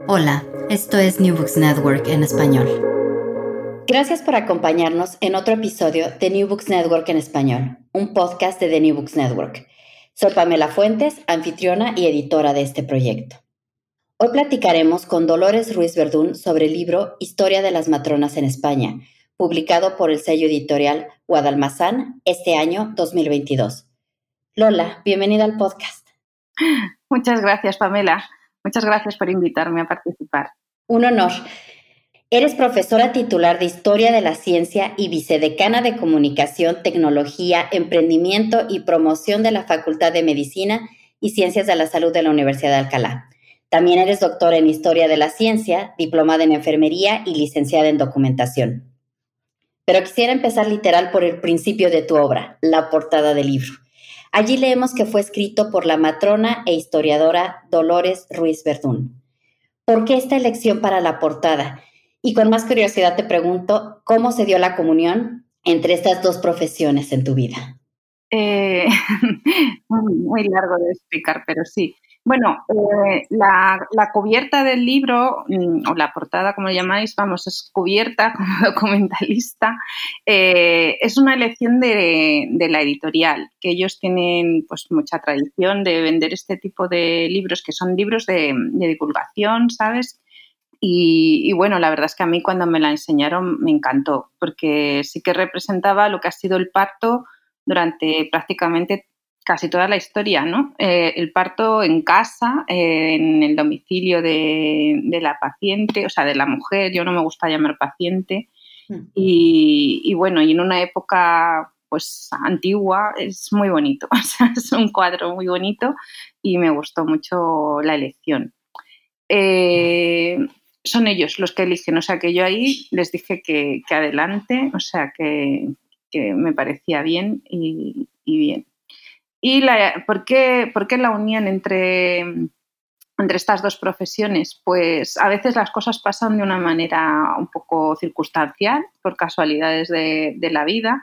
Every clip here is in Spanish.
Hola, esto es New Books Network en español. Gracias por acompañarnos en otro episodio de New Books Network en español, un podcast de The New Books Network. Soy Pamela Fuentes, anfitriona y editora de este proyecto. Hoy platicaremos con Dolores Ruiz Verdún sobre el libro Historia de las Matronas en España, publicado por el sello editorial Guadalmazán este año 2022. Lola, bienvenida al podcast. Muchas gracias, Pamela. Muchas gracias por invitarme a participar. Un honor. Eres profesora titular de Historia de la Ciencia y vicedecana de Comunicación, Tecnología, Emprendimiento y Promoción de la Facultad de Medicina y Ciencias de la Salud de la Universidad de Alcalá. También eres doctora en Historia de la Ciencia, diplomada en Enfermería y licenciada en Documentación. Pero quisiera empezar literal por el principio de tu obra, la portada del libro. Allí leemos que fue escrito por la matrona e historiadora Dolores Ruiz Verdún. ¿Por qué esta elección para la portada? Y con más curiosidad te pregunto, ¿cómo se dio la comunión entre estas dos profesiones en tu vida? Eh, muy largo de explicar, pero sí. Bueno, eh, la, cubierta del libro, mm, o la portada, como lo llamáis, vamos, es cubierta como documentalista, eh, es una elección de, la editorial, que ellos tienen pues mucha tradición de vender este tipo de libros, que son libros de, divulgación, ¿sabes? Y, y, bueno, la verdad es que a mí cuando me la enseñaron me encantó, porque sí que representaba lo que ha sido el parto durante prácticamente casi toda la historia, ¿no? Eh, el parto en casa, eh, en el domicilio de, la paciente, o sea, de la mujer, yo no me gusta llamar paciente, mm. y, bueno, y en una época pues antigua es muy bonito, o sea, es un cuadro muy bonito y me gustó mucho la elección. Eh, son ellos los que eligen, o sea que yo ahí les dije que, adelante, o sea que, me parecía bien y bien. ¿Y la, ¿por, qué, por, qué, la unión entre, entre estas dos profesiones? Pues a veces las cosas pasan de una manera un poco circunstancial, por casualidades de, la vida.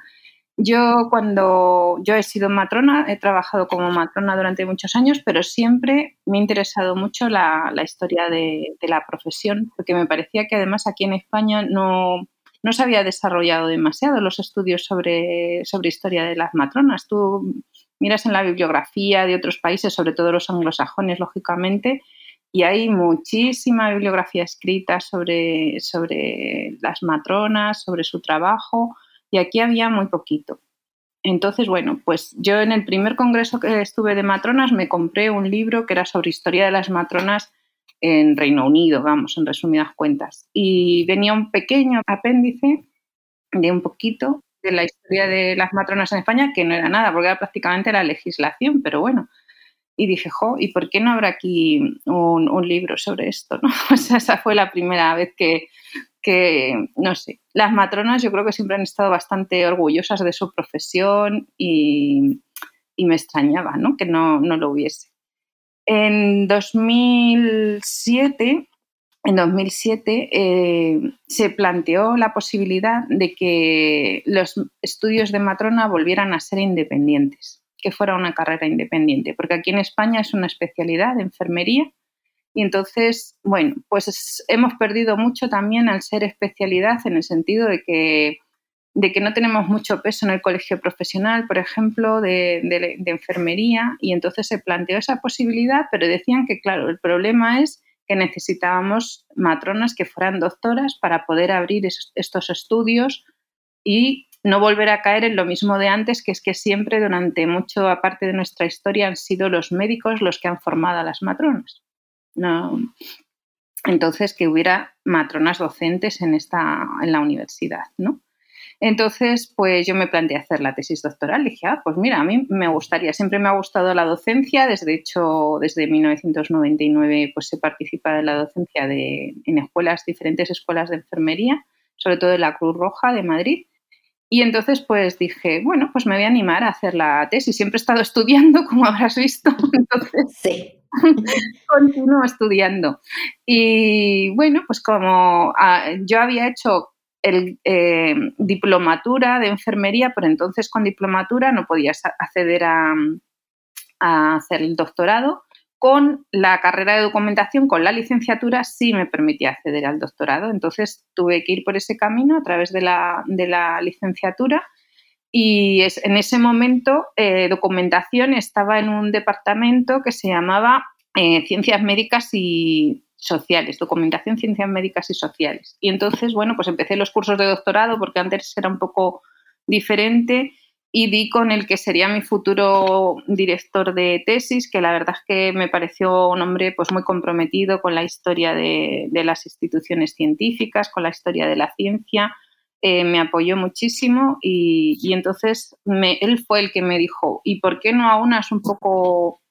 Yo cuando yo he sido matrona, he trabajado como matrona durante muchos años, pero siempre me ha interesado mucho la, historia de, la profesión, porque me parecía que además aquí en España no, no se había desarrollado demasiado los estudios sobre, sobre historia de las matronas. Tú miras en la bibliografía de otros países, sobre todo los anglosajones, lógicamente, y hay muchísima bibliografía escrita sobre, sobre las matronas, sobre su trabajo, y aquí había muy poquito. Entonces, bueno, pues yo en el primer congreso que estuve de matronas me compré un libro que era sobre historia de las matronas en Reino Unido, vamos, en resumidas cuentas. Y venía un pequeño apéndice de un poquito de la historia de las matronas en España, que no era nada, porque era prácticamente la legislación, pero bueno. Y dije, jo, ¿y por qué no habrá aquí un, libro sobre esto? ¿no? O sea, esa fue la primera vez que, que, no sé, las matronas yo creo que siempre han estado bastante orgullosas de su profesión y, y me extrañaba ¿no? que no, no lo hubiese. En 2007 en 2007 eh, se planteó la posibilidad de que los estudios de matrona volvieran a ser independientes, que fuera una carrera independiente, porque aquí en España es una especialidad de enfermería. Y entonces, bueno, pues hemos perdido mucho también al ser especialidad en el sentido de que, de que no tenemos mucho peso en el colegio profesional, por ejemplo, de, de enfermería. Y entonces se planteó esa posibilidad, pero decían que, claro, el problema es que necesitábamos matronas que fueran doctoras para poder abrir estos estudios y no volver a caer en lo mismo de antes, que es que siempre durante mucho aparte de nuestra historia han sido los médicos los que han formado a las matronas. No. Entonces, que hubiera matronas docentes en, esta, en la universidad, ¿no? Entonces, pues yo me planteé hacer la tesis doctoral. Dije, ah, pues mira, a mí me gustaría, siempre me ha gustado la docencia. Desde hecho, desde 1999, pues he participado en la docencia de, en escuelas, diferentes escuelas de enfermería, sobre todo en la Cruz Roja de Madrid. Y entonces, pues dije, bueno, pues me voy a animar a hacer la tesis. Siempre he estado estudiando, como habrás visto. Entonces, sí. continúo estudiando. Y bueno, pues como ah, yo había hecho el, eh, diplomatura de enfermería, pero entonces con diplomatura no podías acceder a, a hacer el doctorado. Con la carrera de documentación, con la licenciatura, sí me permitía acceder al doctorado. Entonces tuve que ir por ese camino a través de la, de la licenciatura y es, en ese momento eh, documentación estaba en un departamento que se llamaba eh, Ciencias Médicas y Sociales, Documentación, Ciencias Médicas y Sociales. Y entonces, bueno, pues empecé los cursos de doctorado porque antes era un poco diferente y di con el que sería mi futuro director de tesis, que la verdad es que me pareció un hombre pues muy comprometido con la historia de, las instituciones científicas, con la historia de la ciencia, eh, me apoyó muchísimo y, entonces él fue el que me dijo, ¿y por qué no aunas un poco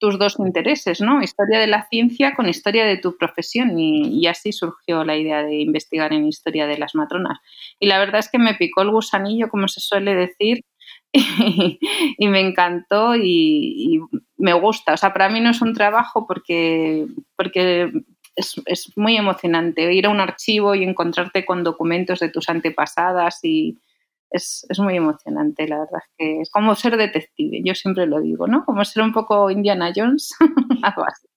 tus dos intereses, ¿no? Historia de la ciencia con historia de tu profesión y, así surgió la idea de investigar en historia de las matronas. Y la verdad es que me picó el gusanillo, como se suele decir, y, me encantó y, me gusta. O sea, para mí no es un trabajo porque, porque es, es, muy emocionante ir a un archivo y encontrarte con documentos de tus antepasadas y es, es, muy emocionante, la verdad es que es como ser detective, yo siempre lo digo, ¿no? Como ser un poco Indiana Jones, algo así.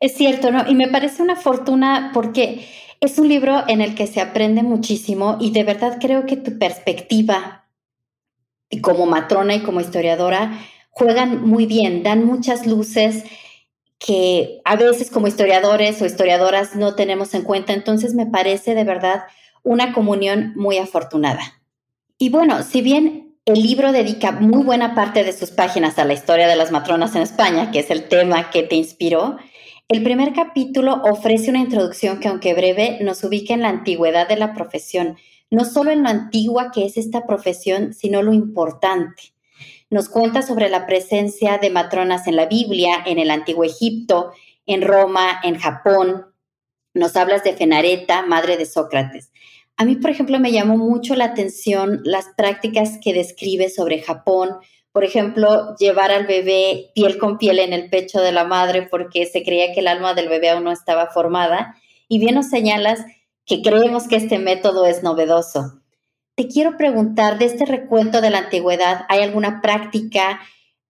Es cierto, ¿no? Y me parece una fortuna porque es un libro en el que se aprende muchísimo y de verdad creo que tu perspectiva como matrona y como historiadora juegan muy bien, dan muchas luces que a veces como historiadores o historiadoras no tenemos en cuenta. Entonces me parece de verdad una comunión muy afortunada. Y bueno, si bien el libro dedica muy buena parte de sus páginas a la historia de las matronas en España, que es el tema que te inspiró, el primer capítulo ofrece una introducción que, aunque breve, nos ubica en la antigüedad de la profesión no solo en lo antigua que es esta profesión, sino lo importante. Nos cuenta sobre la presencia de matronas en la Biblia, en el antiguo Egipto, en Roma, en Japón. Nos hablas de Fenareta, madre de Sócrates. A mí, por ejemplo, me llamó mucho la atención las prácticas que describe sobre Japón. Por ejemplo, llevar al bebé piel con piel en el pecho de la madre porque se creía que el alma del bebé aún no estaba formada. Y bien nos señalas que creemos que este método es novedoso. Te quiero preguntar, de este recuento de la antigüedad, ¿hay alguna práctica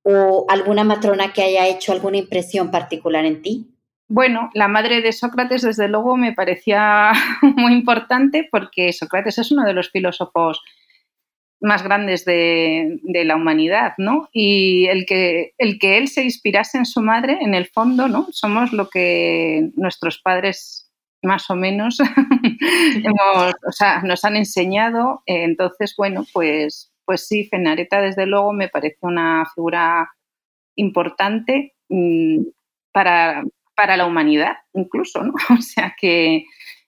o alguna matrona que haya hecho alguna impresión particular en ti? Bueno, la madre de Sócrates, desde luego, me parecía muy importante porque Sócrates es uno de los filósofos más grandes de, la humanidad, ¿no? Y el que, el que él se inspirase en su madre, en el fondo, ¿no? Somos lo que nuestros padres más o menos nos han enseñado. Entonces, bueno, pues, pues sí, Fenareta desde luego me parece una figura importante mm, para, para, la humanidad, incluso, ¿no? O sea que.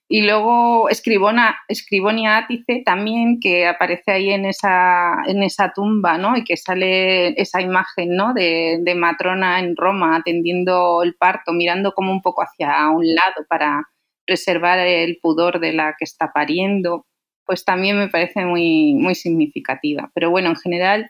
Y luego Escribona, Escribonia Átice también, que aparece ahí en esa, en esa tumba, ¿no? Y que sale esa imagen, ¿no? De, matrona en Roma atendiendo el parto, mirando como un poco hacia un lado para, preservar el pudor de la que está pariendo, pues también me parece muy, muy significativa. Pero bueno, en general,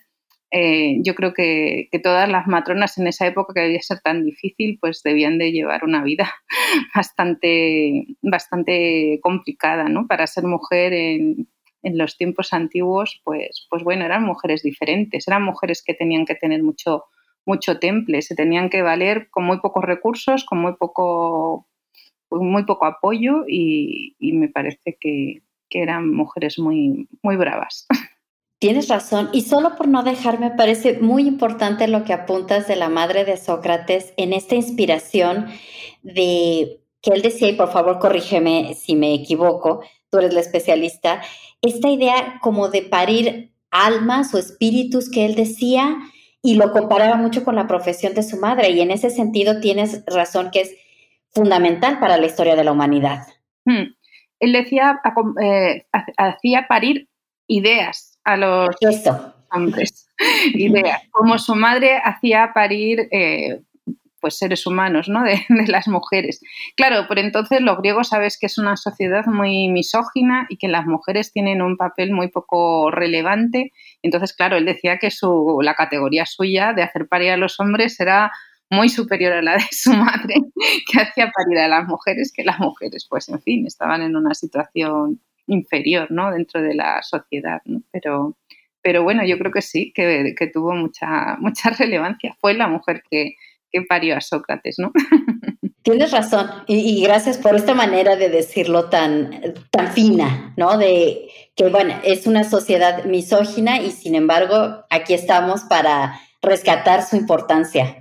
eh, yo creo que, todas las matronas en esa época que debía ser tan difícil, pues debían de llevar una vida bastante, bastante complicada, ¿no? Para ser mujer en, en los tiempos antiguos, pues, pues bueno, eran mujeres diferentes, eran mujeres que tenían que tener mucho, mucho temple, se tenían que valer con muy pocos recursos, con muy poco muy poco apoyo y, me parece que, eran mujeres muy, muy bravas. Tienes razón, y solo por no dejarme parece muy importante lo que apuntas de la madre de Sócrates en esta inspiración de que él decía, y por favor corrígeme si me equivoco, tú eres la especialista, esta idea como de parir almas o espíritus que él decía y lo comparaba mucho con la profesión de su madre y en ese sentido tienes razón que es fundamental para la historia de la humanidad. Hmm. Él decía, eh, hacía parir ideas a los hombres, ideas, como su madre hacía parir eh, pues seres humanos, ¿no? De, las mujeres. Claro, por entonces los griegos sabes que es una sociedad muy misógina y que las mujeres tienen un papel muy poco relevante. Entonces, claro, él decía que su, la categoría suya de hacer parir a los hombres era muy superior a la de su madre, que hacía parir a las mujeres, que las mujeres, pues, en fin, estaban en una situación inferior, ¿no? Dentro de la sociedad, ¿no? Pero, pero bueno, yo creo que sí, que, que tuvo mucha, mucha relevancia. Fue la mujer que, que parió a Sócrates, ¿no? Tienes razón y, gracias por esta manera de decirlo tan, tan fina, ¿no? De que, bueno, es una sociedad misógina y sin embargo aquí estamos para rescatar su importancia.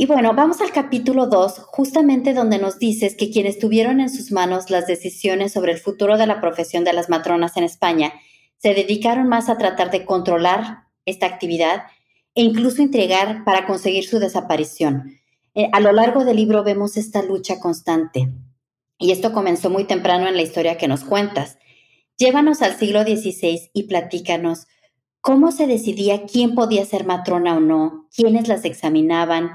Y bueno, vamos al capítulo 2, justamente donde nos dices que quienes tuvieron en sus manos las decisiones sobre el futuro de la profesión de las matronas en España se dedicaron más a tratar de controlar esta actividad e incluso entregar para conseguir su desaparición. Eh, a lo largo del libro vemos esta lucha constante. Y esto comenzó muy temprano en la historia que nos cuentas. Llévanos al siglo XVI y platícanos cómo se decidía quién podía ser matrona o no, quiénes las examinaban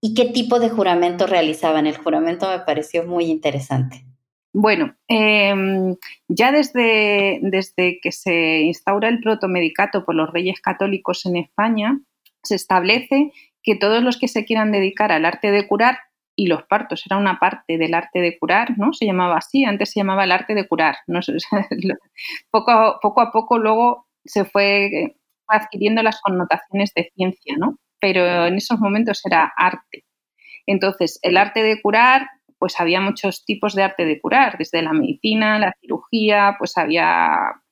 y qué tipo de juramento realizaban. El juramento me pareció muy interesante. Bueno, em, ya desde, desde que se instaura el protomedicato por los reyes católicos en España, se establece que todos los que se quieran dedicar al arte de curar, y los partos era una parte del arte de curar, ¿no? Se llamaba así, antes se llamaba el arte de curar. poco, a, poco a poco luego se fue adquiriendo las connotaciones de ciencia, ¿no? Pero en esos momentos era arte. Entonces, el arte de curar, pues había muchos tipos de arte de curar, desde la medicina, la cirugía, pues había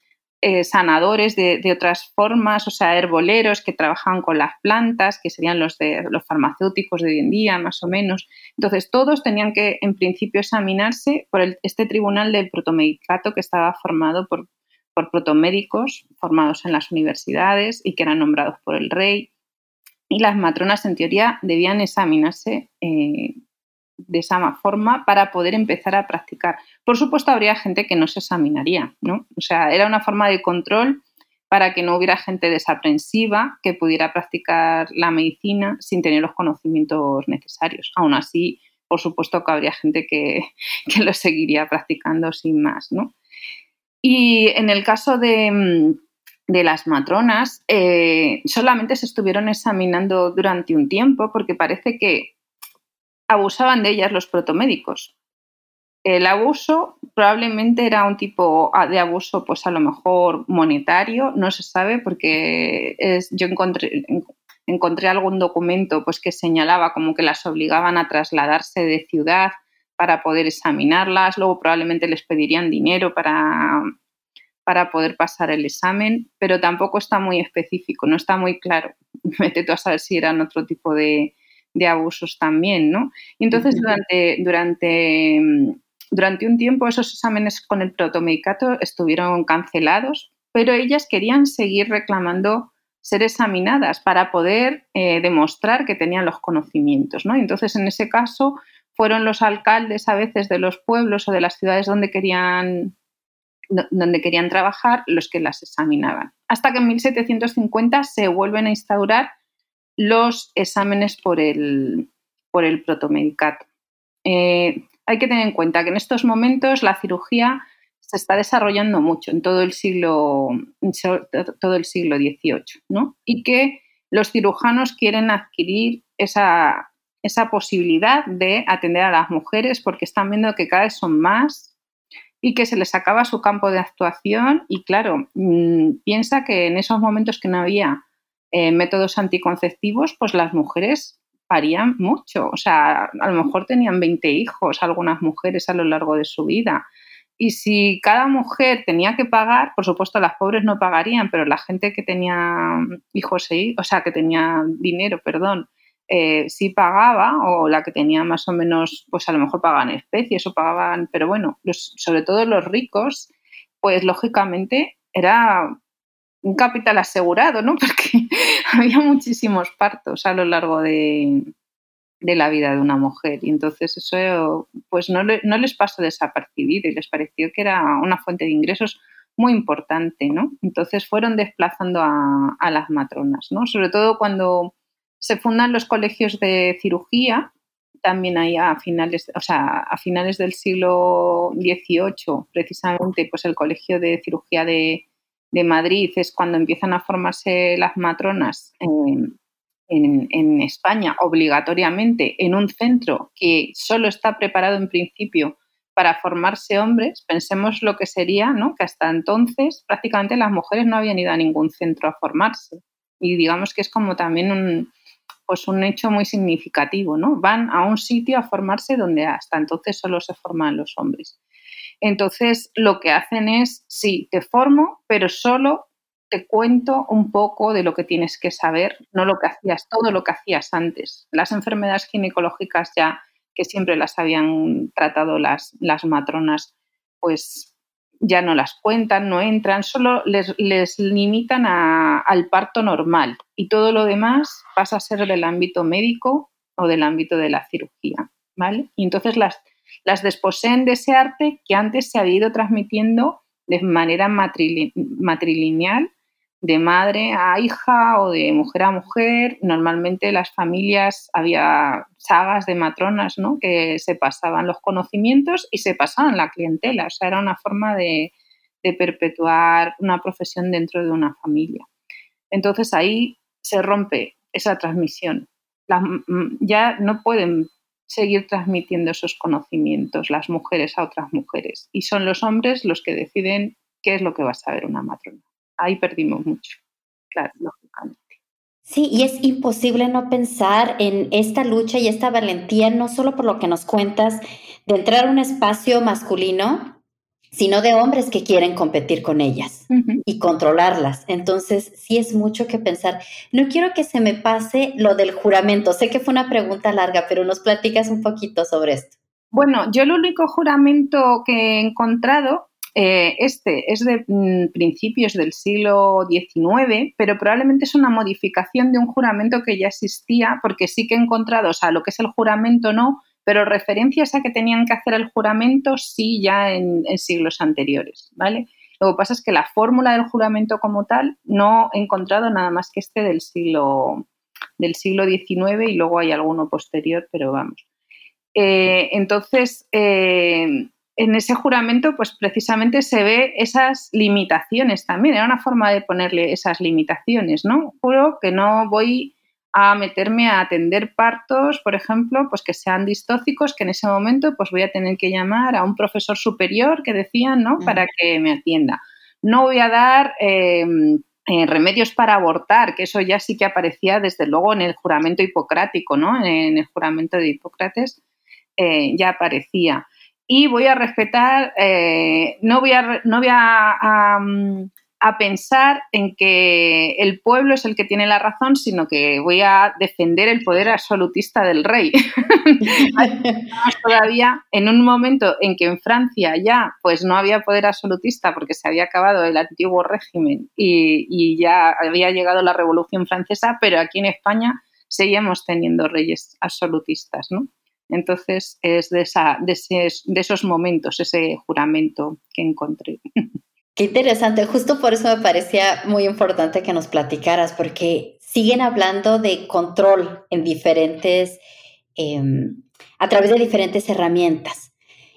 eh, sanadores de, otras formas, o sea, herboleros que trabajan con las plantas, que serían los de los farmacéuticos de hoy en día, más o menos. Entonces, todos tenían que, en principio, examinarse por este tribunal del protomedicato que estaba formado por, por protomédicos formados en las universidades y que eran nombrados por el rey. Y las matronas, en teoría, debían examinarse eh, de esa forma para poder empezar a practicar. Por supuesto, habría gente que no se examinaría, ¿no? O sea, era una forma de control para que no hubiera gente desaprensiva que pudiera practicar la medicina sin tener los conocimientos necesarios. Aún así, por supuesto que habría gente que, lo seguiría practicando sin más, ¿no? Y en el caso de, las matronas, eh, solamente se estuvieron examinando durante un tiempo porque parece que abusaban de ellas los protomédicos. El abuso probablemente era un tipo de abuso, pues a lo mejor monetario, no se sabe, porque es, yo encontré, encontré algún documento pues, que señalaba como que las obligaban a trasladarse de ciudad para poder examinarlas, luego probablemente les pedirían dinero para, para poder pasar el examen, pero tampoco está muy específico, no está muy claro. Vete tú a saber si eran otro tipo de, de abusos también, ¿no? Y entonces durante, durante, durante un tiempo esos exámenes con el protomedicato estuvieron cancelados, pero ellas querían seguir reclamando ser examinadas para poder eh, demostrar que tenían los conocimientos, ¿no? Y entonces en ese caso fueron los alcaldes a veces de los pueblos o de las ciudades donde querían donde querían trabajar los que las examinaban. Hasta que en 1750 se vuelven a instaurar los exámenes por el, por el protomedicato. Eh, hay que tener en cuenta que en estos momentos la cirugía se está desarrollando mucho en todo el siglo, todo el siglo XVIII, ¿no? Y que los cirujanos quieren adquirir esa, esa posibilidad de atender a las mujeres porque están viendo que cada vez son más y que se les acaba su campo de actuación y claro, mm, piensa que en esos momentos que no había eh, métodos anticonceptivos, pues las mujeres parían mucho. O sea, a lo mejor tenían 20 hijos algunas mujeres a lo largo de su vida. Y si cada mujer tenía que pagar, por supuesto las pobres no pagarían, pero la gente que tenía hijos, o sea, que tenía dinero, perdón, eh, sí pagaba, o la que tenía más o menos, pues a lo mejor pagaban especies o pagaban, pero bueno, sobre todo los ricos, pues lógicamente era un capital asegurado, ¿no? Porque había muchísimos partos a lo largo de, la vida de una mujer y entonces eso pues no, no les pasó desapercibido y les pareció que era una fuente de ingresos muy importante, ¿no? Entonces fueron desplazando a, a las matronas, ¿no? Sobre todo cuando se fundan los colegios de cirugía, también ahí a finales, o sea, a finales del siglo XVIII, precisamente, pues el Colegio de Cirugía de, Madrid es cuando empiezan a formarse las matronas en, en, España obligatoriamente en un centro que solo está preparado en principio para formarse hombres. Pensemos lo que sería, ¿no? Que hasta entonces prácticamente las mujeres no habían ido a ningún centro a formarse. Y digamos que es como también un, pues un hecho muy significativo, ¿no? Van a un sitio a formarse donde hasta entonces solo se forman los hombres. Entonces, lo que hacen es, sí, te formo, pero solo te cuento un poco de lo que tienes que saber, no lo que hacías, todo lo que hacías antes. Las enfermedades ginecológicas ya que siempre las habían tratado las, las matronas, pues ya no las cuentan, no entran, solo les, limitan al parto normal y todo lo demás pasa a ser del ámbito médico o del ámbito de la cirugía, ¿vale? Y entonces las, las desposeen de ese arte que antes se había ido transmitiendo de manera matrilineal de madre a hija o de mujer a mujer. Normalmente las familias había sagas de matronas ¿no? que se pasaban los conocimientos y se pasaban la clientela. O sea, era una forma de, perpetuar una profesión dentro de una familia. Entonces ahí se rompe esa transmisión. ya no pueden seguir transmitiendo esos conocimientos las mujeres a otras mujeres y son los hombres los que deciden qué es lo que va a saber una matrona ahí perdimos mucho, claro, lógicamente. Sí, y es imposible no pensar en esta lucha y esta valentía, no solo por lo que nos cuentas, de entrar a un espacio masculino, sino de hombres que quieren competir con ellas y controlarlas. Entonces, sí es mucho que pensar. No quiero que se me pase lo del juramento. Sé que fue una pregunta larga, pero nos platicas un poquito sobre esto. Bueno, yo el único juramento que he encontrado eh, este es de mm, principios del siglo XIX, pero probablemente es una modificación de un juramento que ya existía, porque sí que he encontrado, o sea, lo que es el juramento no, pero referencias a que tenían que hacer el juramento sí ya en, siglos anteriores, ¿vale? Lo que pasa es que la fórmula del juramento como tal no he encontrado nada más que este del siglo, del siglo XIX y luego hay alguno posterior, pero vamos. Eh, entonces, eh, en ese juramento, pues precisamente se ve esas limitaciones también. Era una forma de ponerle esas limitaciones, ¿no? Juro que no voy a meterme a atender partos, por ejemplo, pues que sean distócicos, que en ese momento pues voy a tener que llamar a un profesor superior que decían, ¿no? Para que me atienda. No voy a dar em, eh, remedios para abortar, que eso ya sí que aparecía desde luego en el juramento hipocrático, ¿no? En el juramento de Hipócrates eh, ya aparecía y voy a respetar, eh, no voy, a, no voy a, pensar en que el pueblo es el que tiene la razón, sino que voy a defender el poder absolutista del rey. Todavía en un momento en que en Francia ya pues no había poder absolutista porque se había acabado el antiguo régimen y, y ya había llegado la Revolución Francesa, pero aquí en España seguíamos teniendo reyes absolutistas, ¿no? Entonces es de, esa, de, esos momentos, ese juramento que encontré. Qué interesante, justo por eso me parecía muy importante que nos platicaras, porque siguen hablando de control en diferentes, em, a través de diferentes herramientas.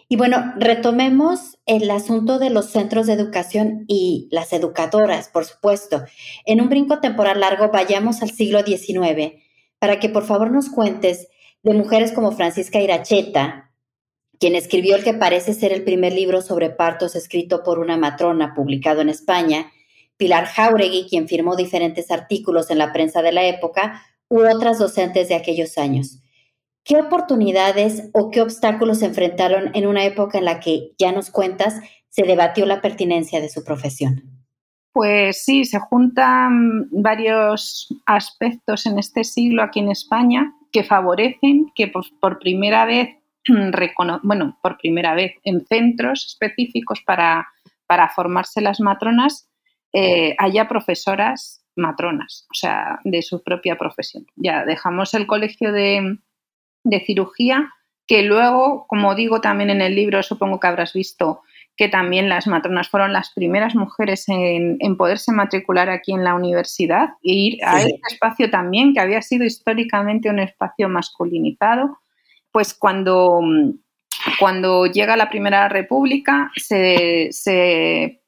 Y bueno, retomemos el asunto de los centros de educación y las educadoras, por supuesto. En un brinco temporal largo, vayamos al siglo XIX para que por favor nos cuentes de mujeres como Francisca Iracheta, quien escribió el que parece ser el primer libro sobre partos escrito por una matrona publicado en España, Pilar Jauregui, quien firmó diferentes artículos en la prensa de la época, u otras docentes de aquellos años. ¿Qué oportunidades o qué obstáculos se enfrentaron en una época en la que, ya nos cuentas, se debatió la pertinencia de su profesión? Pues sí, se juntan varios aspectos en este siglo aquí en España que favorecen que por, primera vez, bueno, por primera vez en centros específicos para, para formarse las matronas, eh, haya profesoras matronas, o sea, de su propia profesión. Ya dejamos el colegio de, de cirugía, que luego, como digo también en el libro, supongo que habrás visto, que también las matronas fueron las primeras mujeres en, poderse matricular aquí en la universidad e ir a este espacio también, que había sido históricamente un espacio masculinizado, pues cuando, cuando llega la Primera República se, se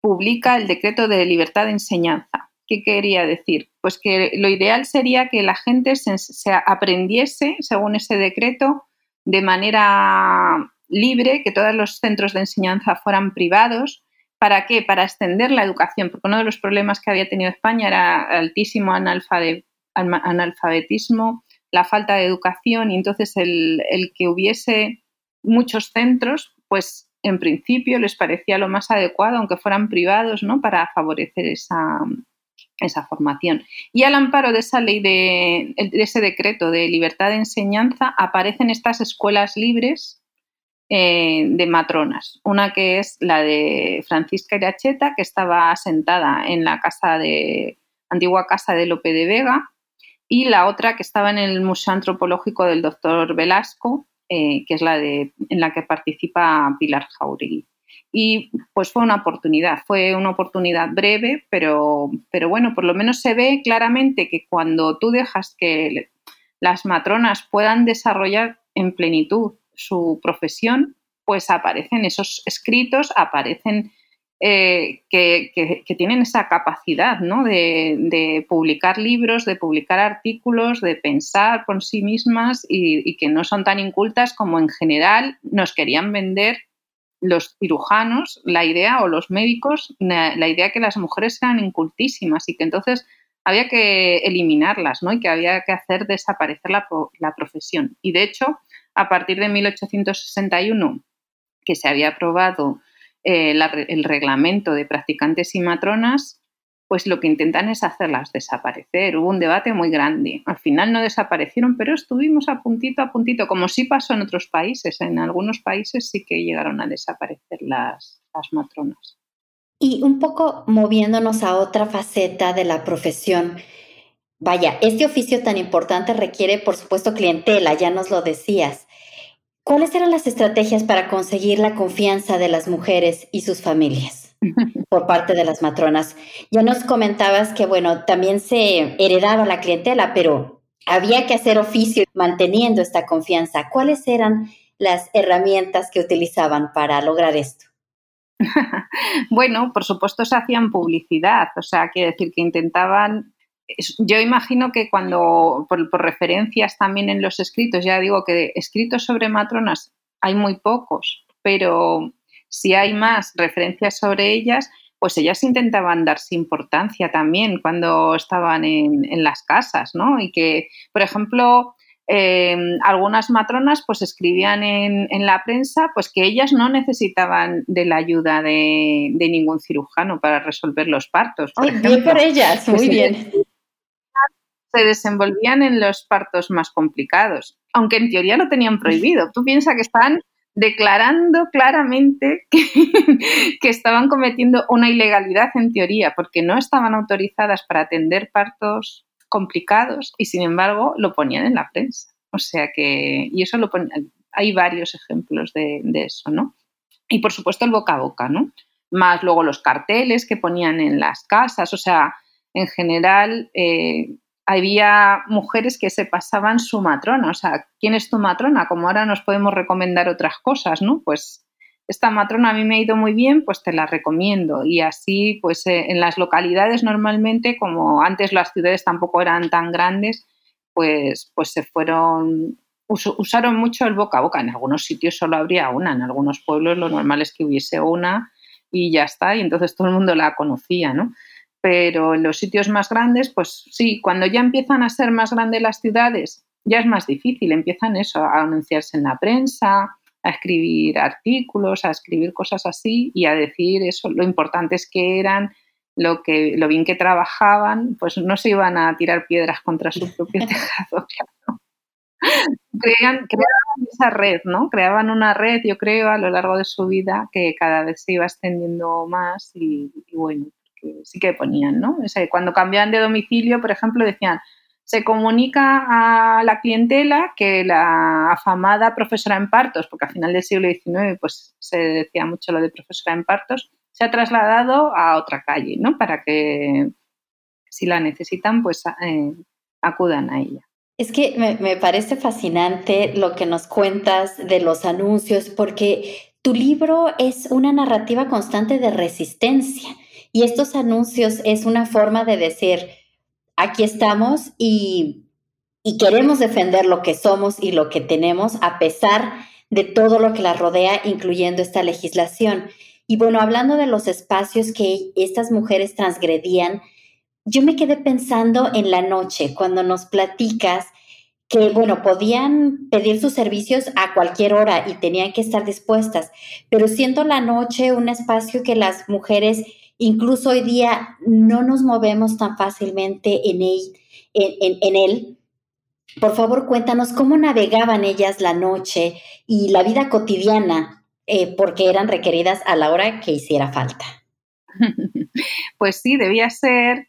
publica el decreto de libertad de enseñanza. ¿Qué quería decir? Pues que lo ideal sería que la gente se, se aprendiese, según ese decreto, de manera libre, que todos los centros de enseñanza fueran privados. ¿Para qué? Para extender la educación, porque uno de los problemas que había tenido España era altísimo analfabetismo, la falta de educación y entonces el, que hubiese muchos centros, pues en principio les parecía lo más adecuado, aunque fueran privados, ¿no? Para favorecer esa, esa formación. Y al amparo de esa ley de, de, ese decreto de libertad de enseñanza aparecen estas escuelas libres eh, de matronas. Una que es la de Francisca Iracheta, que estaba asentada en la casa de antigua casa de Lope de Vega, y la otra que estaba en el Museo Antropológico del doctor Velasco, eh, que es la de, en la que participa Pilar Jauregui. Y pues fue una oportunidad, fue una oportunidad breve, pero, pero bueno, por lo menos se ve claramente que cuando tú dejas que las matronas puedan desarrollar en plenitud su profesión, pues aparecen esos escritos, aparecen eh, que, tienen esa capacidad ¿no? de, publicar libros, de publicar artículos, de pensar por sí mismas y, que no son tan incultas como en general nos querían vender los cirujanos, la idea, o los médicos, la, idea que las mujeres eran incultísimas y que entonces había que eliminarlas ¿no? y que había que hacer desaparecer la, la profesión. Y de hecho, a partir de 1861, que se había aprobado eh, el reglamento de practicantes y matronas, pues lo que intentan es hacerlas desaparecer. Hubo un debate muy grande. Al final no desaparecieron, pero estuvimos a puntito a puntito, como sí pasó en otros países. En algunos países sí que llegaron a desaparecer las, las matronas. Y un poco moviéndonos a otra faceta de la profesión, Vaya, este oficio tan importante requiere, por supuesto, clientela, ya nos lo decías. ¿Cuáles eran las estrategias para conseguir la confianza de las mujeres y sus familias por parte de las matronas? Ya nos comentabas que, bueno, también se heredaba la clientela, pero había que hacer oficio manteniendo esta confianza. ¿Cuáles eran las herramientas que utilizaban para lograr esto? bueno, por supuesto se hacían publicidad, o sea, quiere decir que intentaban yo imagino que cuando, por, referencias también en los escritos, ya digo que escritos sobre matronas hay muy pocos, pero si hay más referencias sobre ellas, pues ellas intentaban darse importancia también cuando estaban en, las casas, ¿no? Y que, por ejemplo, em, algunas matronas pues escribían en, la prensa pues que ellas no necesitaban de la ayuda de, ningún cirujano para resolver los partos. Por bien por ellas, muy bien se desenvolvían en los partos más complicados, aunque en teoría lo tenían prohibido. Tú piensas que están declarando claramente que, estaban cometiendo una ilegalidad en teoría, porque no estaban autorizadas para atender partos complicados y sin embargo lo ponían en la prensa. O sea que, y eso lo hay varios ejemplos de, eso, ¿no? Y por supuesto el boca a boca, ¿no? Más luego los carteles que ponían en las casas, o sea, en general eh, había mujeres que se pasaban su matrona, o sea, ¿quién es tu matrona? Como ahora nos podemos recomendar otras cosas, ¿no? Pues esta matrona a mí me ha ido muy bien, pues te la recomiendo. Y así, pues eh, en las localidades normalmente, como antes las ciudades tampoco eran tan grandes, pues, pues se fueron, usaron mucho el boca a boca. En algunos sitios solo habría una, en algunos pueblos lo normal es que hubiese una y ya está, y entonces todo el mundo la conocía, ¿no? Pero en los sitios más grandes, pues sí, cuando ya empiezan a ser más grandes las ciudades, ya es más difícil, empiezan eso, a anunciarse en la prensa, a escribir artículos, a escribir cosas así y a decir eso, lo importantes que eran, lo, que, lo bien que trabajaban, pues no se iban a tirar piedras contra su propio tejado, claro. crean, creaban esa red, ¿no? Creaban una red, yo creo, a lo largo de su vida que cada vez se iba extendiendo más y, bueno, sí que ponían, ¿no? cuando cambiaban de domicilio, por ejemplo, decían, se comunica a la clientela que la afamada profesora en partos, porque a final del siglo XIX pues, se decía mucho lo de profesora en partos, se ha trasladado a otra calle, ¿no? Para que si la necesitan, pues eh, acudan a ella. Es que me, me, parece fascinante lo que nos cuentas de los anuncios, porque tu libro es una narrativa constante de resistencia y estos anuncios es una forma de decir, aquí estamos y, y queremos defender lo que somos y lo que tenemos a pesar de todo lo que la rodea, incluyendo esta legislación. Y bueno, hablando de los espacios que estas mujeres transgredían, yo me quedé pensando en la noche, cuando nos platicas que, bueno, podían pedir sus servicios a cualquier hora y tenían que estar dispuestas, pero siendo la noche un espacio que las mujeres, incluso hoy día, no nos movemos tan fácilmente en él, en, él. Por favor, cuéntanos cómo navegaban ellas la noche y la vida cotidiana, eh, porque eran requeridas a la hora que hiciera falta. Pues sí, debía ser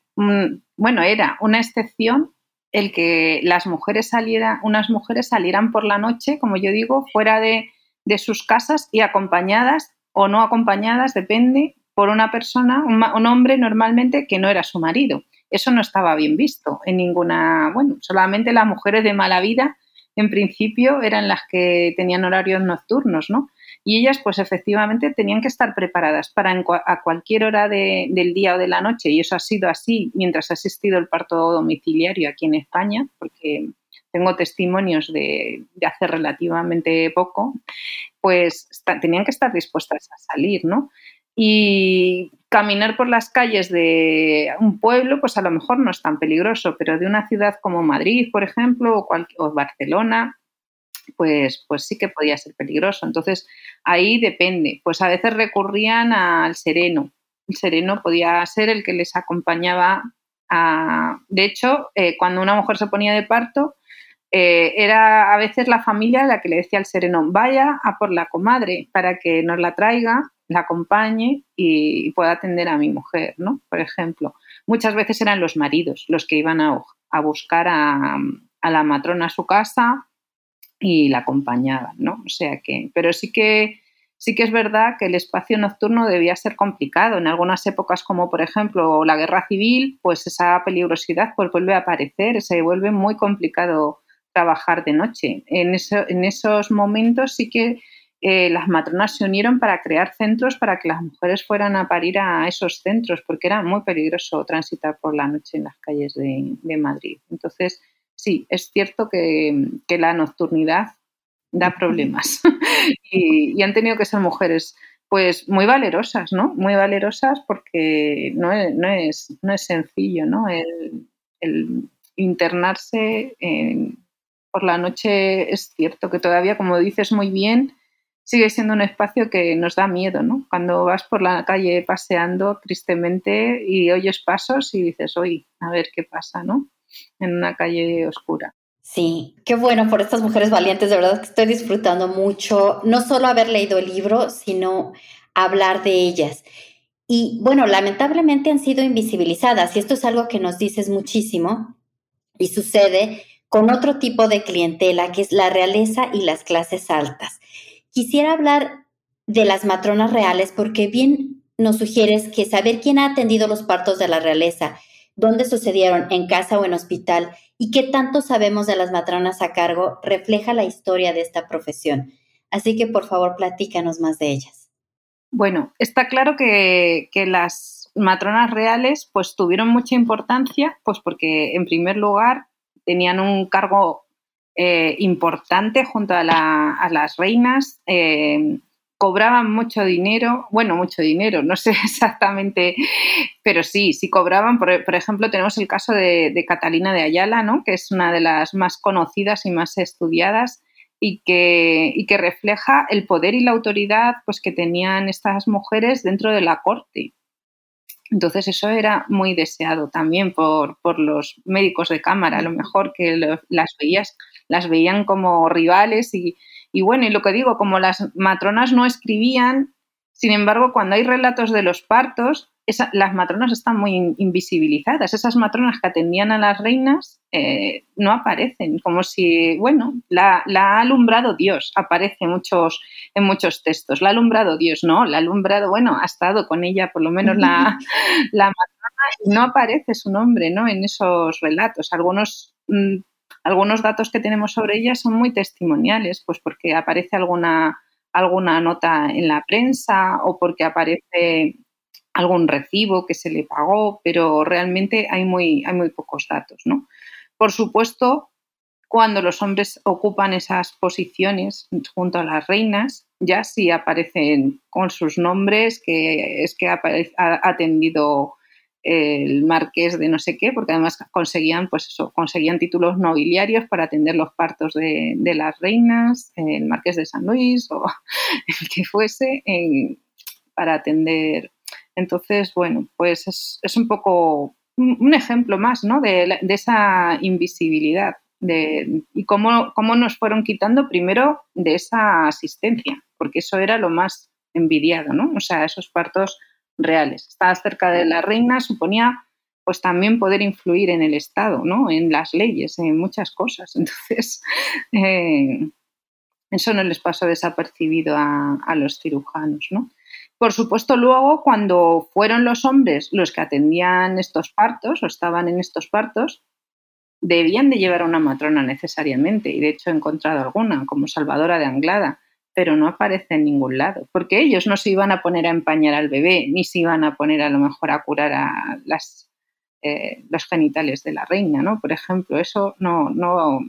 bueno, era una excepción el que las mujeres salieran, unas mujeres salieran por la noche, como yo digo, fuera de, sus casas y acompañadas o no acompañadas, depende, por una persona, un, hombre normalmente que no era su marido. Eso no estaba bien visto en ninguna, bueno, solamente las mujeres de mala vida en principio eran las que tenían horarios nocturnos, ¿no? Y ellas, pues efectivamente, tenían que estar preparadas para a cualquier hora del día o de la noche, y eso ha sido así mientras ha existido el parto domiciliario aquí en España, porque tengo testimonios de, hace relativamente poco, pues tenían que estar dispuestas a salir, ¿no? Y caminar por las calles de un pueblo, pues a lo mejor no es tan peligroso, pero de una ciudad como Madrid, por ejemplo, o, o Barcelona, pues, pues sí que podía ser peligroso. Entonces, ahí depende. Pues a veces recurrían al sereno. El sereno podía ser el que les acompañaba a... De hecho, eh, cuando una mujer se ponía de parto, eh, era a veces la familia la que le decía al sereno, vaya a por la comadre para que nos la traiga, la acompañe y, pueda atender a mi mujer, ¿no? Por ejemplo. Muchas veces eran los maridos los que iban a, buscar a, a la matrona a su casa y la acompañaban, ¿no? O sea que, pero sí que sí que es verdad que el espacio nocturno debía ser complicado. En algunas épocas, como por ejemplo la guerra civil, pues esa peligrosidad pues vuelve a aparecer, se vuelve muy complicado trabajar de noche. En, en esos momentos sí que eh, las matronas se unieron para crear centros para que las mujeres fueran a parir a esos centros, porque era muy peligroso transitar por la noche en las calles de, Madrid. Entonces, sí, es cierto que, la nocturnidad da problemas y, han tenido que ser mujeres pues muy valerosas, ¿no? Muy valerosas porque no es, no es, no es sencillo, ¿no? El, internarse por la noche es cierto que todavía, como dices muy bien, sigue siendo un espacio que nos da miedo, ¿no? Cuando vas por la calle paseando tristemente y oyes pasos y dices, oye, a ver qué pasa, ¿no? en una calle oscura. Sí, qué bueno por estas mujeres valientes, de verdad que estoy disfrutando mucho, no solo haber leído el libro, sino hablar de ellas. Y bueno, lamentablemente han sido invisibilizadas y esto es algo que nos dices muchísimo y sucede con otro tipo de clientela que es la realeza y las clases altas. Quisiera hablar de las matronas reales porque bien nos sugieres que saber quién ha atendido los partos de la realeza dónde sucedieron, en casa o en hospital, y qué tanto sabemos de las matronas a cargo, refleja la historia de esta profesión. Así que por favor platícanos más de ellas. Bueno, está claro que, las matronas reales pues tuvieron mucha importancia, pues porque en primer lugar tenían un cargo eh, importante junto a, las reinas, eh, cobraban mucho dinero, bueno, mucho dinero, no sé exactamente, pero sí, sí cobraban. Por, ejemplo, tenemos el caso de, Catalina de Ayala, ¿no? que es una de las más conocidas y más estudiadas y que, y que refleja el poder y la autoridad pues, que tenían estas mujeres dentro de la corte. Entonces eso era muy deseado también por, por los médicos de cámara, a lo mejor que las veías las veían como rivales y, y bueno, y lo que digo, como las matronas no escribían, sin embargo, cuando hay relatos de los partos, las matronas están muy invisibilizadas. Esas matronas que atendían a las reinas eh, no aparecen, como si, bueno, la, ha alumbrado Dios, aparece en muchos, en muchos textos. La ha alumbrado Dios, no, la ha alumbrado, bueno, ha estado con ella por lo menos la, la matrona y no aparece su nombre ¿no? en esos relatos. Algunos, mm, algunos datos que tenemos sobre ella son muy testimoniales, pues porque aparece alguna alguna nota en la prensa o porque aparece algún recibo que se le pagó, pero realmente hay muy, hay muy pocos datos. ¿no? Por supuesto, cuando los hombres ocupan esas posiciones junto a las reinas, ya sí aparecen con sus nombres, que es que ha atendido el marqués de no sé qué, porque además conseguían, pues eso, conseguían títulos nobiliarios para atender los partos de, las reinas, el marqués de San Luis o el que fuese, para atender. Entonces, bueno, pues es, un poco un ejemplo más, ¿no? De, esa invisibilidad de, y cómo, cómo nos fueron quitando primero de esa asistencia, porque eso era lo más envidiado, ¿no? O sea, esos partos reales. Estar cerca de la reina suponía pues también poder influir en el Estado, ¿no? en las leyes, en muchas cosas. Entonces, eh, eso no les pasó desapercibido a, a, los cirujanos. ¿no? Por supuesto, luego, cuando fueron los hombres los que atendían estos partos o estaban en estos partos, debían de llevar a una matrona necesariamente, y de hecho he encontrado alguna, como Salvadora de Anglada, pero no aparece en ningún lado, porque ellos no se iban a poner a empañar al bebé, ni se iban a poner a lo mejor a curar a eh, los genitales de la reina, ¿no? Por ejemplo, eso no, no,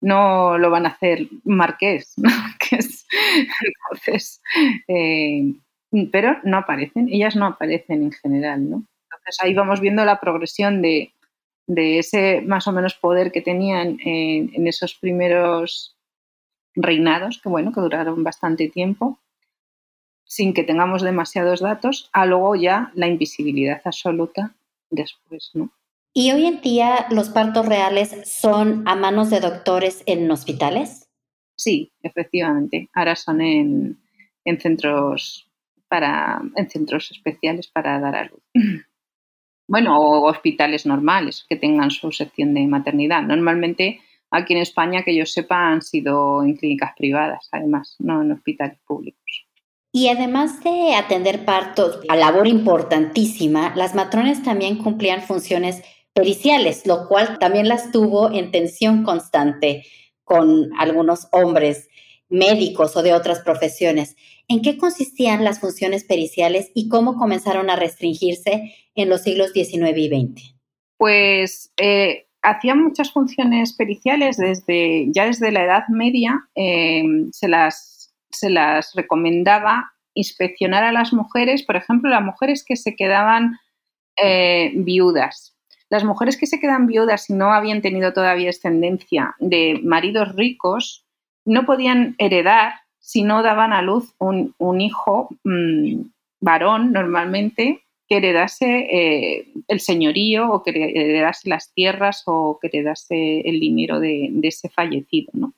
no lo van a hacer marqués, ¿no? entonces, eh, pero no aparecen, ellas no aparecen en general, ¿no? Entonces ahí vamos viendo la progresión de, ese más o menos poder que tenían en esos primeros reinados, que bueno, que duraron bastante tiempo, sin que tengamos demasiados datos, a luego ya la invisibilidad absoluta después, ¿no? ¿Y hoy en día los partos reales son a manos de doctores en hospitales? Sí, efectivamente. Ahora son en, en centros para en centros especiales para dar a luz. Bueno, o hospitales normales que tengan su sección de maternidad. Normalmente Aquí en España, que yo sepa, han sido en clínicas privadas, además, no en hospitales públicos. Y además de atender partos, a labor importantísima, las matrones también cumplían funciones periciales, lo cual también las tuvo en tensión constante con algunos hombres médicos o de otras profesiones. ¿En qué consistían las funciones periciales y cómo comenzaron a restringirse en los siglos XIX y XX? Pues eh, hacía muchas funciones periciales desde ya desde la Edad Media. Eh, se, las, se las recomendaba inspeccionar a las mujeres, por ejemplo, las mujeres que se quedaban eh, viudas. Las mujeres que se quedan viudas y no habían tenido todavía descendencia de maridos ricos no podían heredar si no daban a luz un, hijo mm, varón normalmente que heredase eh, el señorío o que heredase las tierras o que heredase el dinero de, ese fallecido. ¿no?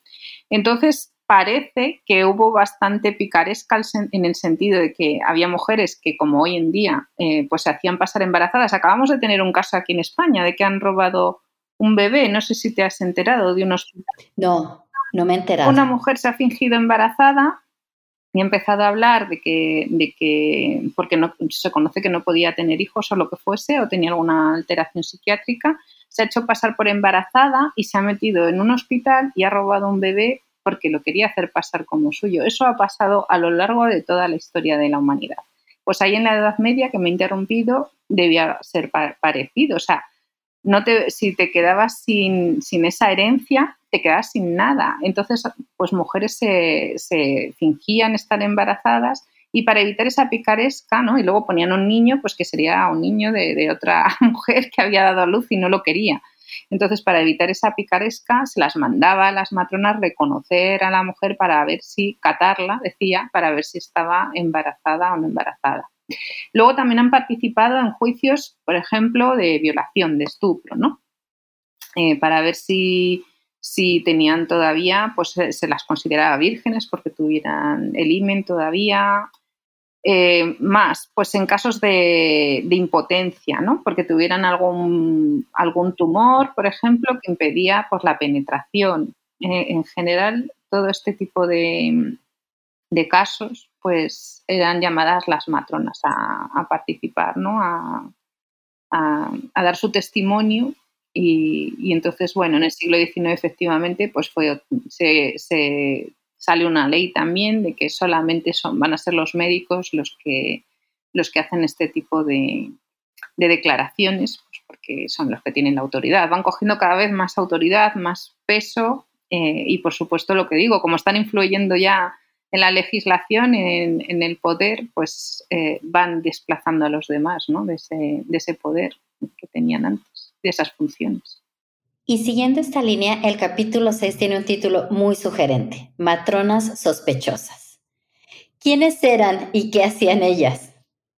Entonces, parece que hubo bastante picaresca en el sentido de que había mujeres que, como hoy en día, eh, pues se hacían pasar embarazadas. Acabamos de tener un caso aquí en España de que han robado un bebé. No sé si te has enterado de unos. No, no me he enterado. Una mujer se ha fingido embarazada y ha empezado a hablar de que, de que porque no, se conoce que no podía tener hijos o lo que fuese, o tenía alguna alteración psiquiátrica, se ha hecho pasar por embarazada y se ha metido en un hospital y ha robado un bebé porque lo quería hacer pasar como suyo. Eso ha pasado a lo largo de toda la historia de la humanidad. Pues ahí en la Edad Media, que me he interrumpido, debía ser parecido. O sea, no te, si te quedabas sin, esa herencia, te quedas sin nada. Entonces, pues mujeres se, fingían estar embarazadas y para evitar esa picaresca, ¿no? Y luego ponían un niño, pues que sería un niño de, otra mujer que había dado a luz y no lo quería. Entonces, para evitar esa picaresca, se las mandaba a las matronas reconocer a la mujer para ver si, catarla, decía, para ver si estaba embarazada o no embarazada. Luego también han participado en juicios, por ejemplo, de violación, de estupro, ¿no? Eh, para ver si, si tenían todavía, pues se las consideraba vírgenes porque tuvieran el imen todavía. Eh, más, pues en casos de, impotencia, ¿no? Porque tuvieran algún, algún tumor, por ejemplo, que impedía pues, la penetración. Eh, en general, todo este tipo de, de, casos, pues eran llamadas las matronas a, participar, ¿no? A, dar su testimonio y, entonces, bueno, en el siglo XIX efectivamente, pues fue, se, sale una ley también de que solamente son, van a ser los médicos los que, los que hacen este tipo de, de declaraciones, pues porque son los que tienen la autoridad. Van cogiendo cada vez más autoridad, más peso eh, y, por supuesto, lo que digo, como están influyendo ya en la legislación, en, en el poder, pues eh, van desplazando a los demás ¿no? de, ese, de ese poder que tenían antes de esas funciones. Y siguiendo esta línea, el capítulo 6 tiene un título muy sugerente, Matronas sospechosas. ¿Quiénes eran y qué hacían ellas?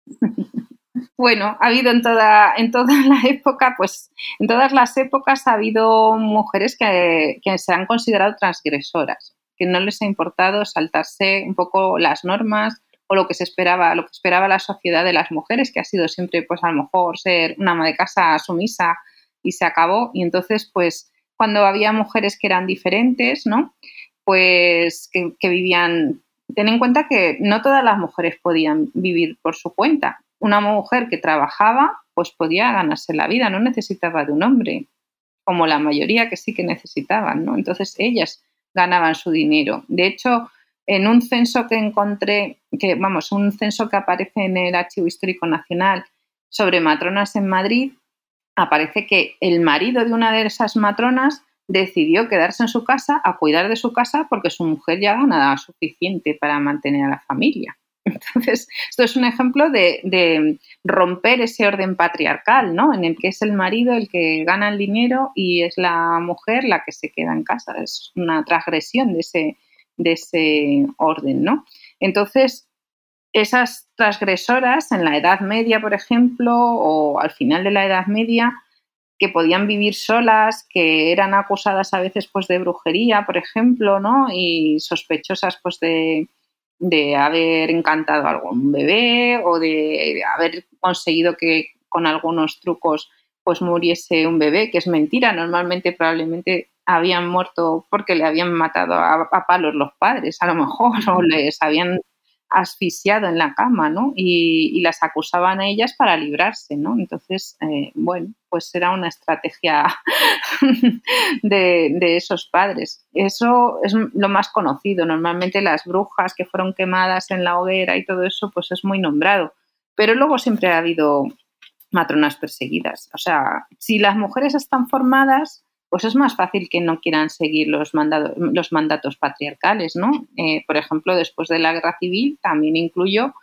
bueno, ha habido en toda, en toda la época, pues en todas las épocas ha habido mujeres que, que se han considerado transgresoras, que no les ha importado saltarse un poco las normas, o lo que se esperaba, lo que esperaba la sociedad de las mujeres, que ha sido siempre, pues a lo mejor ser una ama de casa sumisa y se acabó. Y entonces, pues cuando había mujeres que eran diferentes, ¿no? Pues que, vivían, ten en cuenta que no todas las mujeres podían vivir por su cuenta. Una mujer que trabajaba, pues podía ganarse la vida, no necesitaba de un hombre, como la mayoría que sí que necesitaban, ¿no? Entonces ellas ganaban su dinero. De hecho, en un censo que encontré, que vamos, un censo que aparece en el Archivo Histórico Nacional sobre matronas en Madrid, aparece que el marido de una de esas matronas decidió quedarse en su casa a cuidar de su casa porque su mujer ya ganaba suficiente para mantener a la familia. Entonces, esto es un ejemplo de, romper ese orden patriarcal, ¿no? En el que es el marido el que gana el dinero y es la mujer la que se queda en casa. Es una transgresión de ese, de ese orden, ¿no? Entonces, esas transgresoras en la Edad Media, por ejemplo, o al final de la Edad Media, que podían vivir solas, que eran acusadas a veces pues de brujería, por ejemplo, ¿no? Y sospechosas pues de, de haber encantado a algún bebé o de haber conseguido que con algunos trucos pues muriese un bebé, que es mentira. Normalmente probablemente habían muerto porque le habían matado a, palos los padres, a lo mejor, o les habían asfixiado en la cama, ¿no? Y, las acusaban a ellas para librarse, ¿no? Entonces, eh, bueno, pues era una estrategia de, de, esos padres. Eso es lo más conocido. Normalmente las brujas que fueron quemadas en la hoguera y todo eso, pues es muy nombrado. Pero luego siempre ha habido matronas perseguidas. O sea, si las mujeres están formadas, pues es más fácil que no quieran seguir los, los mandatos patriarcales, ¿no? Eh, por ejemplo, después de la guerra civil también incluyó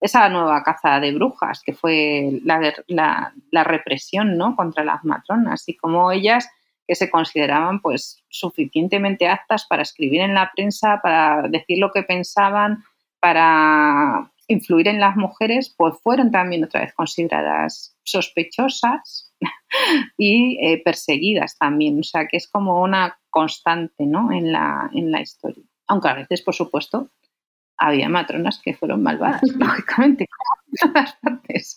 esa nueva caza de brujas, que fue la, represión, ¿no? Contra las matronas y como ellas que se consideraban pues suficientemente aptas para escribir en la prensa, para decir lo que pensaban, para influir en las mujeres, pues fueron también otra vez consideradas sospechosas y eh, perseguidas también. O sea, que es como una constante ¿no? en, la, en la historia. Aunque a veces, por supuesto, había matronas que fueron malvadas, lógicamente, como en todas partes.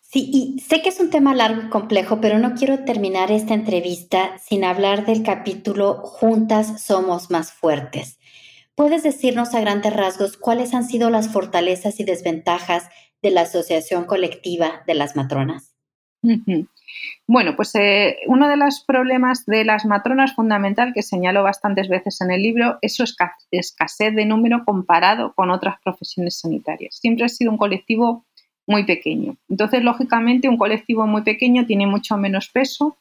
Sí, y sé que es un tema largo y complejo, pero no quiero terminar esta entrevista sin hablar del capítulo Juntas somos más fuertes. ¿Puedes decirnos a grandes rasgos cuáles han sido las fortalezas y desventajas de la Asociación Colectiva de las Matronas? Bueno, pues eh, uno de los problemas de las matronas fundamental que señalo bastantes veces en el libro es su escasez de número comparado con otras profesiones sanitarias. Siempre ha sido un colectivo muy pequeño. Entonces, lógicamente, un colectivo muy pequeño tiene mucho menos peso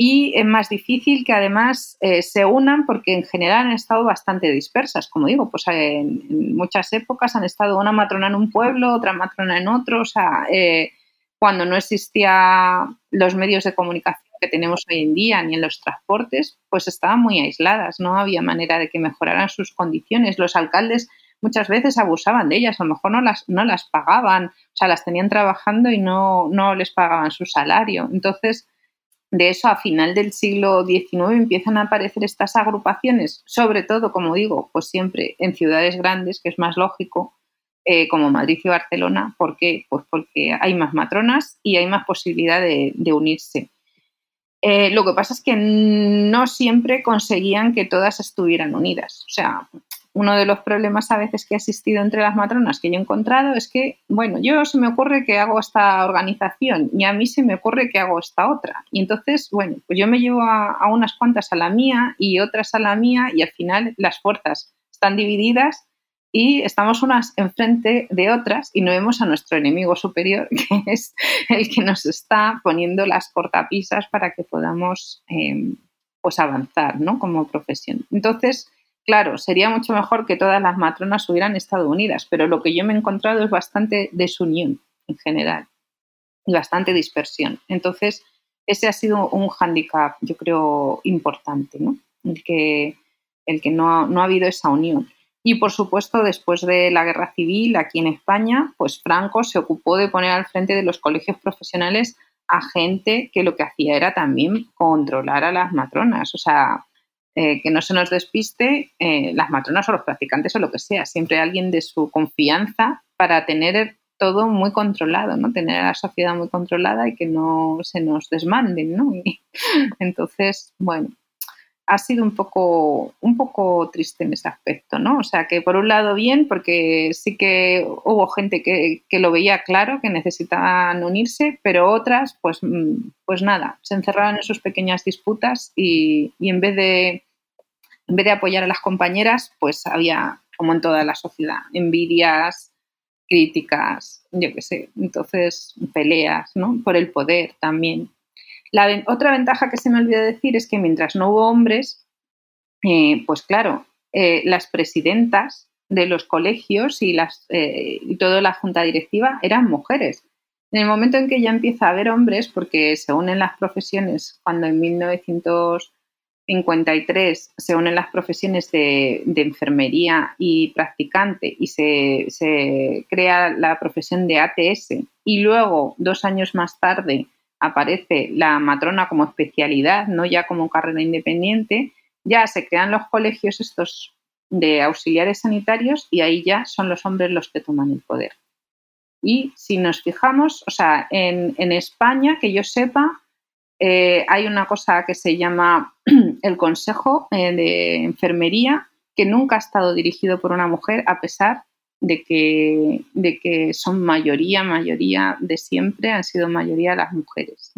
y es más difícil que además eh, se unan porque en general han estado bastante dispersas. Como digo, pues en, muchas épocas han estado una matrona en un pueblo, otra matrona en otro. O sea, eh, cuando no existían los medios de comunicación que tenemos hoy en día ni en los transportes, pues estaban muy aisladas. No había manera de que mejoraran sus condiciones. Los alcaldes muchas veces abusaban de ellas, a lo mejor no las, no las pagaban, o sea, las tenían trabajando y no, no les pagaban su salario. Entonces, de eso, a final del siglo XIX empiezan a aparecer estas agrupaciones, sobre todo, como digo, pues siempre en ciudades grandes, que es más lógico, eh, como Madrid y Barcelona. ¿Por qué? Pues porque hay más matronas y hay más posibilidad de, unirse. Eh, lo que pasa es que no siempre conseguían que todas estuvieran unidas. O sea, uno de los problemas a veces que ha existido entre las matronas que yo he encontrado es que, bueno, yo se me ocurre que hago esta organización y a mí se me ocurre que hago esta otra. Y entonces, bueno, pues yo me llevo a, unas cuantas a la mía y otras a la mía y al final las fuerzas están divididas y estamos unas enfrente de otras y no vemos a nuestro enemigo superior, que es el que nos está poniendo las cortapisas para que podamos eh, pues avanzar ¿no? como profesión. Entonces, Claro, sería mucho mejor que todas las matronas hubieran estado unidas, pero lo que yo me he encontrado es bastante desunión en general y bastante dispersión. Entonces, ese ha sido un hándicap, yo creo, importante, ¿no? El que, el que no, no ha habido esa unión. Y por supuesto, después de la guerra civil aquí en España, pues Franco se ocupó de poner al frente de los colegios profesionales a gente que lo que hacía era también controlar a las matronas. O sea, eh, que no se nos despiste eh, las matronas o los practicantes o lo que sea, siempre alguien de su confianza para tener todo muy controlado, ¿no? Tener a la sociedad muy controlada y que no se nos desmanden, ¿no? entonces, bueno, ha sido un poco, un poco triste en ese aspecto, ¿no? O sea, que por un lado bien, porque sí que hubo gente que, lo veía claro, que necesitaban unirse, pero otras, pues, mm, pues nada, se encerraban en sus pequeñas disputas y en vez de en vez de apoyar a las compañeras, pues había, como en toda la sociedad, envidias, críticas, yo qué sé, entonces peleas, ¿no? Por el poder también. La otra ventaja que se me olvidó decir es que mientras no hubo hombres, eh, pues claro, eh, las presidentas de los colegios y, las, eh, y toda la junta directiva eran mujeres. En el momento en que ya empieza a haber hombres, porque se unen las profesiones cuando en 1900 53 se unen las profesiones de, enfermería y practicante y se, crea la profesión de ATS y luego, dos años más tarde, aparece la matrona como especialidad, no ya como carrera independiente, ya se crean los colegios estos de auxiliares sanitarios y ahí ya son los hombres los que toman el poder. Y si nos fijamos, o sea, en, en España, que yo sepa, eh, hay una cosa que se llama el Consejo eh, de Enfermería, que nunca ha estado dirigido por una mujer, a pesar de que, de que son mayoría, mayoría de siempre, han sido mayoría las mujeres.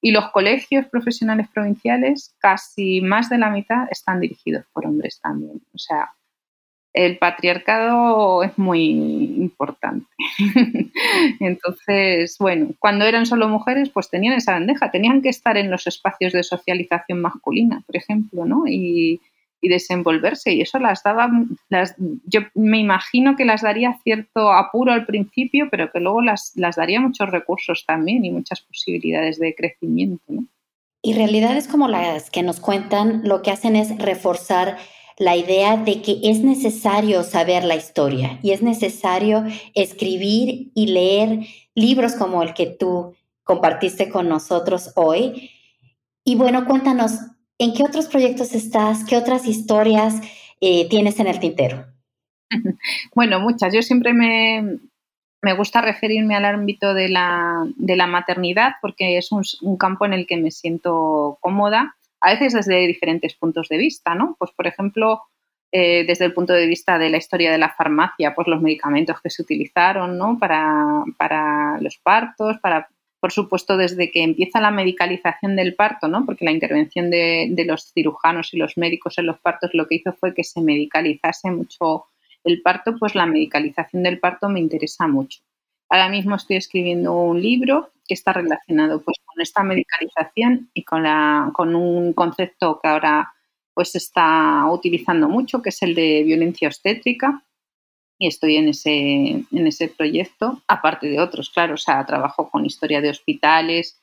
Y los colegios profesionales provinciales, casi más de la mitad, están dirigidos por hombres también. O sea, el patriarcado es muy importante. Entonces, bueno, cuando eran solo mujeres, pues tenían esa bandeja, tenían que estar en los espacios de socialización masculina, por ejemplo, ¿no? Y, desenvolverse. Y eso las daba, las, yo me imagino que las daría cierto apuro al principio, pero que luego las, las daría muchos recursos también y muchas posibilidades de crecimiento, ¿no? Y realidades como las que nos cuentan lo que hacen es reforzar la idea de que es necesario saber la historia y es necesario escribir y leer libros como el que tú compartiste con nosotros hoy. Y bueno, cuéntanos, ¿en qué otros proyectos estás? ¿Qué otras historias eh, tienes en el tintero? Bueno, muchas. Yo siempre me, gusta referirme al ámbito de la, maternidad porque es un campo en el que me siento cómoda a veces desde diferentes puntos de vista, ¿no? Pues, por ejemplo, eh, desde el punto de vista de la historia de la farmacia, pues los medicamentos que se utilizaron, ¿no? Para, para los partos, para, por supuesto, desde que empieza la medicalización del parto, ¿no? Porque la intervención de, de los cirujanos y los médicos en los partos lo que hizo fue que se medicalizase mucho el parto, pues la medicalización del parto me interesa mucho. Ahora mismo estoy escribiendo un libro que está relacionado pues, con esta medicalización y con, la, con un concepto que ahora pues se está utilizando mucho, que es el de violencia obstétrica. Y estoy en ese, en ese proyecto, aparte de otros, claro, o sea, trabajo con historia de hospitales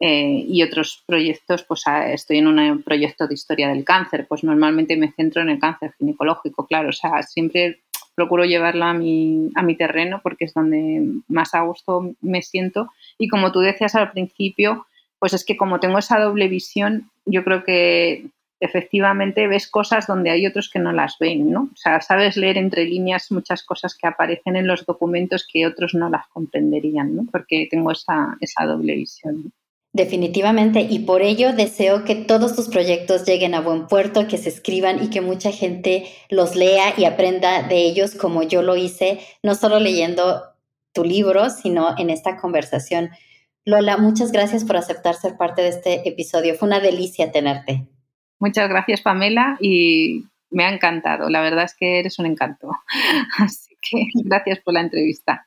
eh, y otros proyectos, pues estoy en un proyecto de historia del cáncer, pues normalmente me centro en el cáncer ginecológico, claro, o sea, siempre procuro llevarla a mi, a mi terreno porque es donde más a gusto me siento. Y como tú decías al principio, pues es que como tengo esa doble visión, yo creo que efectivamente ves cosas donde hay otros que no las ven, ¿no? O sea, sabes leer entre líneas muchas cosas que aparecen en los documentos que otros no las comprenderían, ¿no? Porque tengo esa, esa doble visión. Definitivamente, y por ello deseo que todos tus proyectos lleguen a buen puerto, que se escriban y que mucha gente los lea y aprenda de ellos como yo lo hice, no solo leyendo tu libro, sino en esta conversación. Lola, muchas gracias por aceptar ser parte de este episodio. Fue una delicia tenerte. Muchas gracias, Pamela, y me ha encantado. La verdad es que eres un encanto. Así que gracias por la entrevista.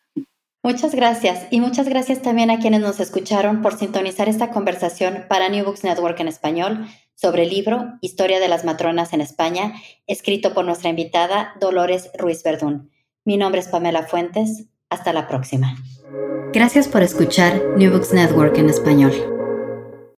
Muchas gracias y muchas gracias también a quienes nos escucharon por sintonizar esta conversación para New Books Network en español sobre el libro Historia de las Matronas en España, escrito por nuestra invitada Dolores Ruiz Verdún. Mi nombre es Pamela Fuentes. Hasta la próxima. Gracias por escuchar New Books Network en español.